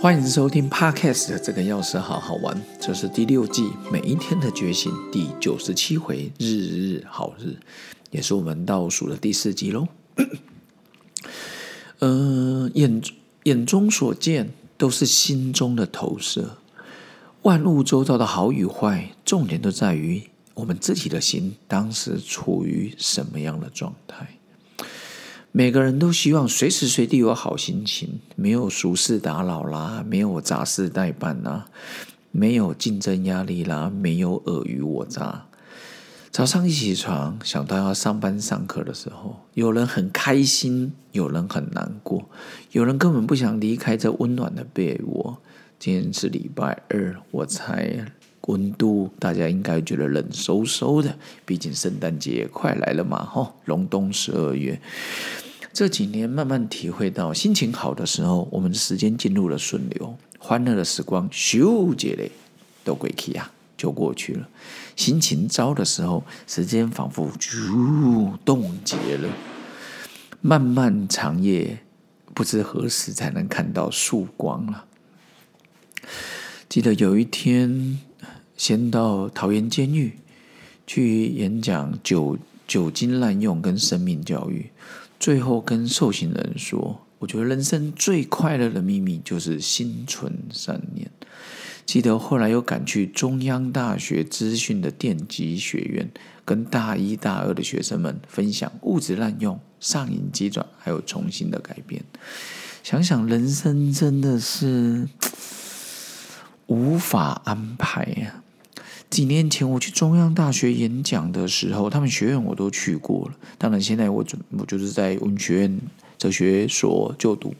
欢迎收听 Podcast 这个钥匙好好玩，这是第六季每一天的觉醒第九十七回，日日好日，也是我们倒数的第四集喽。呃，眼眼中所见都是心中的投射，万物周遭的好与坏，重点都在于我们自己的心当时处于什么样的状态。每个人都希望随时随地有好心情，没有俗事打扰啦，没有杂事代办啦，没有竞争压力啦，没有尔虞我诈。早上一起床，想到要上班上课的时候，有人很开心，有人很难过，有人根本不想离开这温暖的被窝。今天是礼拜二，我猜温度大家应该觉得冷飕飕的，毕竟圣诞节快来了嘛，吼，隆冬十二月。这几年慢慢体会到，心情好的时候，我们的时间进入了顺流，欢乐的时光咻节嘞都过去啊，就过去了。心情糟的时候，时间仿佛咻冻结了，漫漫长夜，不知何时才能看到曙光了。记得有一天，先到桃园监狱去演讲酒酒精滥用跟生命教育。最后跟受刑人说：“我觉得人生最快乐的秘密就是心存善念。”记得后来又赶去中央大学资讯的电机学院，跟大一、大二的学生们分享物质滥用、上瘾、急转，还有重新的改变。想想人生真的是无法安排呀。几年前我去中央大学演讲的时候，他们学院我都去过了。当然，现在我准我就是在文学院哲学所就读。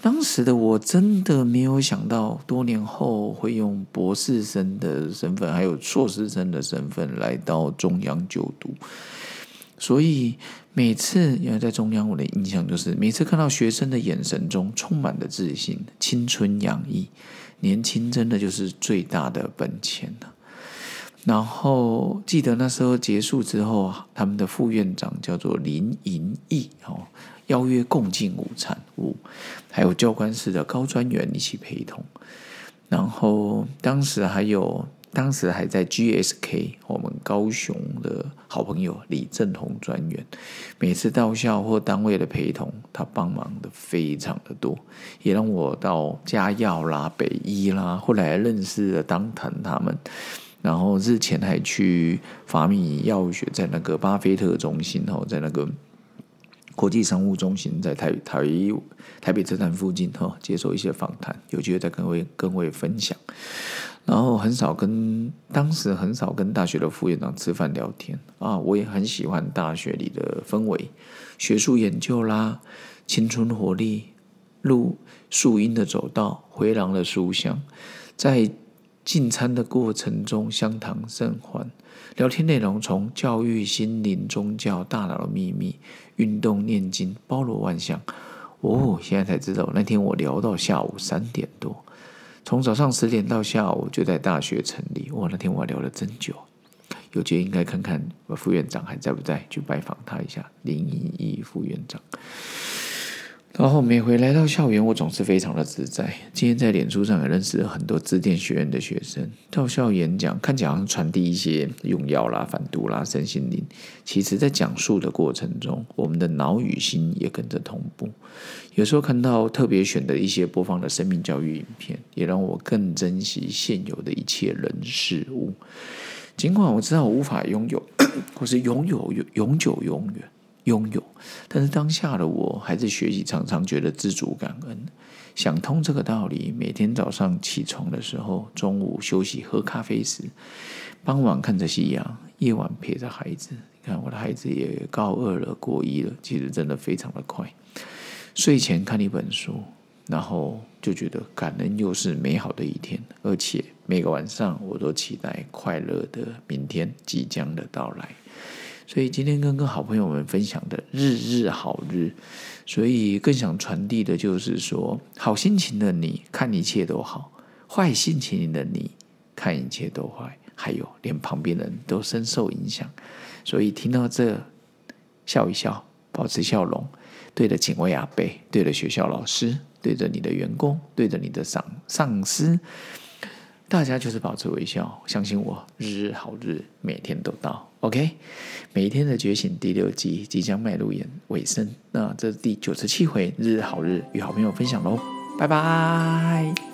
当时的我真的没有想到，多年后会用博士生的身份，还有硕士生的身份来到中央就读。所以每次因为在中央，我的印象就是每次看到学生的眼神中充满了自信、青春洋溢，年轻真的就是最大的本钱了。然后记得那时候结束之后，他们的副院长叫做林银义哦，邀约共进午餐，还有教官室的高专员一起陪同。然后当时还有，当时还在 GSK，我们高雄的好朋友李正宏专员，每次到校或单位的陪同，他帮忙的非常的多，也让我到嘉耀啦、北医啦，后来认识了当谈他们。然后日前还去法米药学，在那个巴菲特中心哦，在那个国际商务中心，在台台台北车站附近哈，接受一些访谈，有机会再跟位跟位分享。然后很少跟当时很少跟大学的副院长吃饭聊天啊，我也很喜欢大学里的氛围，学术研究啦，青春活力，路树荫的走道，回廊的书香，在。进餐的过程中，相谈甚欢，聊天内容从教育、心灵、宗教、大脑的秘密、运动、念经，包罗万象。哦，现在才知道，那天我聊到下午三点多，从早上十点到下午就在大学城里。哇，那天我聊了真久，有觉应该看看副院长还在不在，去拜访他一下，林颖义副院长。然后每回来到校园，我总是非常的自在。今天在脸书上也认识了很多自电学院的学生，到校演讲，看起来好像传递一些用药啦、反毒啦、身心灵。其实，在讲述的过程中，我们的脑与心也跟着同步。有时候看到特别选的一些播放的生命教育影片，也让我更珍惜现有的一切人事物。尽管我知道我无法拥有，或是拥有永永久永远。拥有，但是当下的我还是学习，常常觉得知足感恩，想通这个道理。每天早上起床的时候，中午休息喝咖啡时，傍晚看着夕阳，夜晚陪着孩子。你看我的孩子也高二了，过一了，其实真的非常的快。睡前看一本书，然后就觉得感恩又是美好的一天，而且每个晚上我都期待快乐的明天即将的到来。所以今天跟跟好朋友们分享的日日好日，所以更想传递的就是说，好心情的你看一切都好，坏心情的你看一切都坏，还有连旁边人都深受影响。所以听到这，笑一笑，保持笑容，对着警卫阿贝，对着学校老师，对着你的员工，对着你的上上司，大家就是保持微笑，相信我，日日好日，每天都到。OK，每一天的觉醒第六集即将迈入演尾声，那这是第九十七回日日好日与好朋友分享喽，拜拜。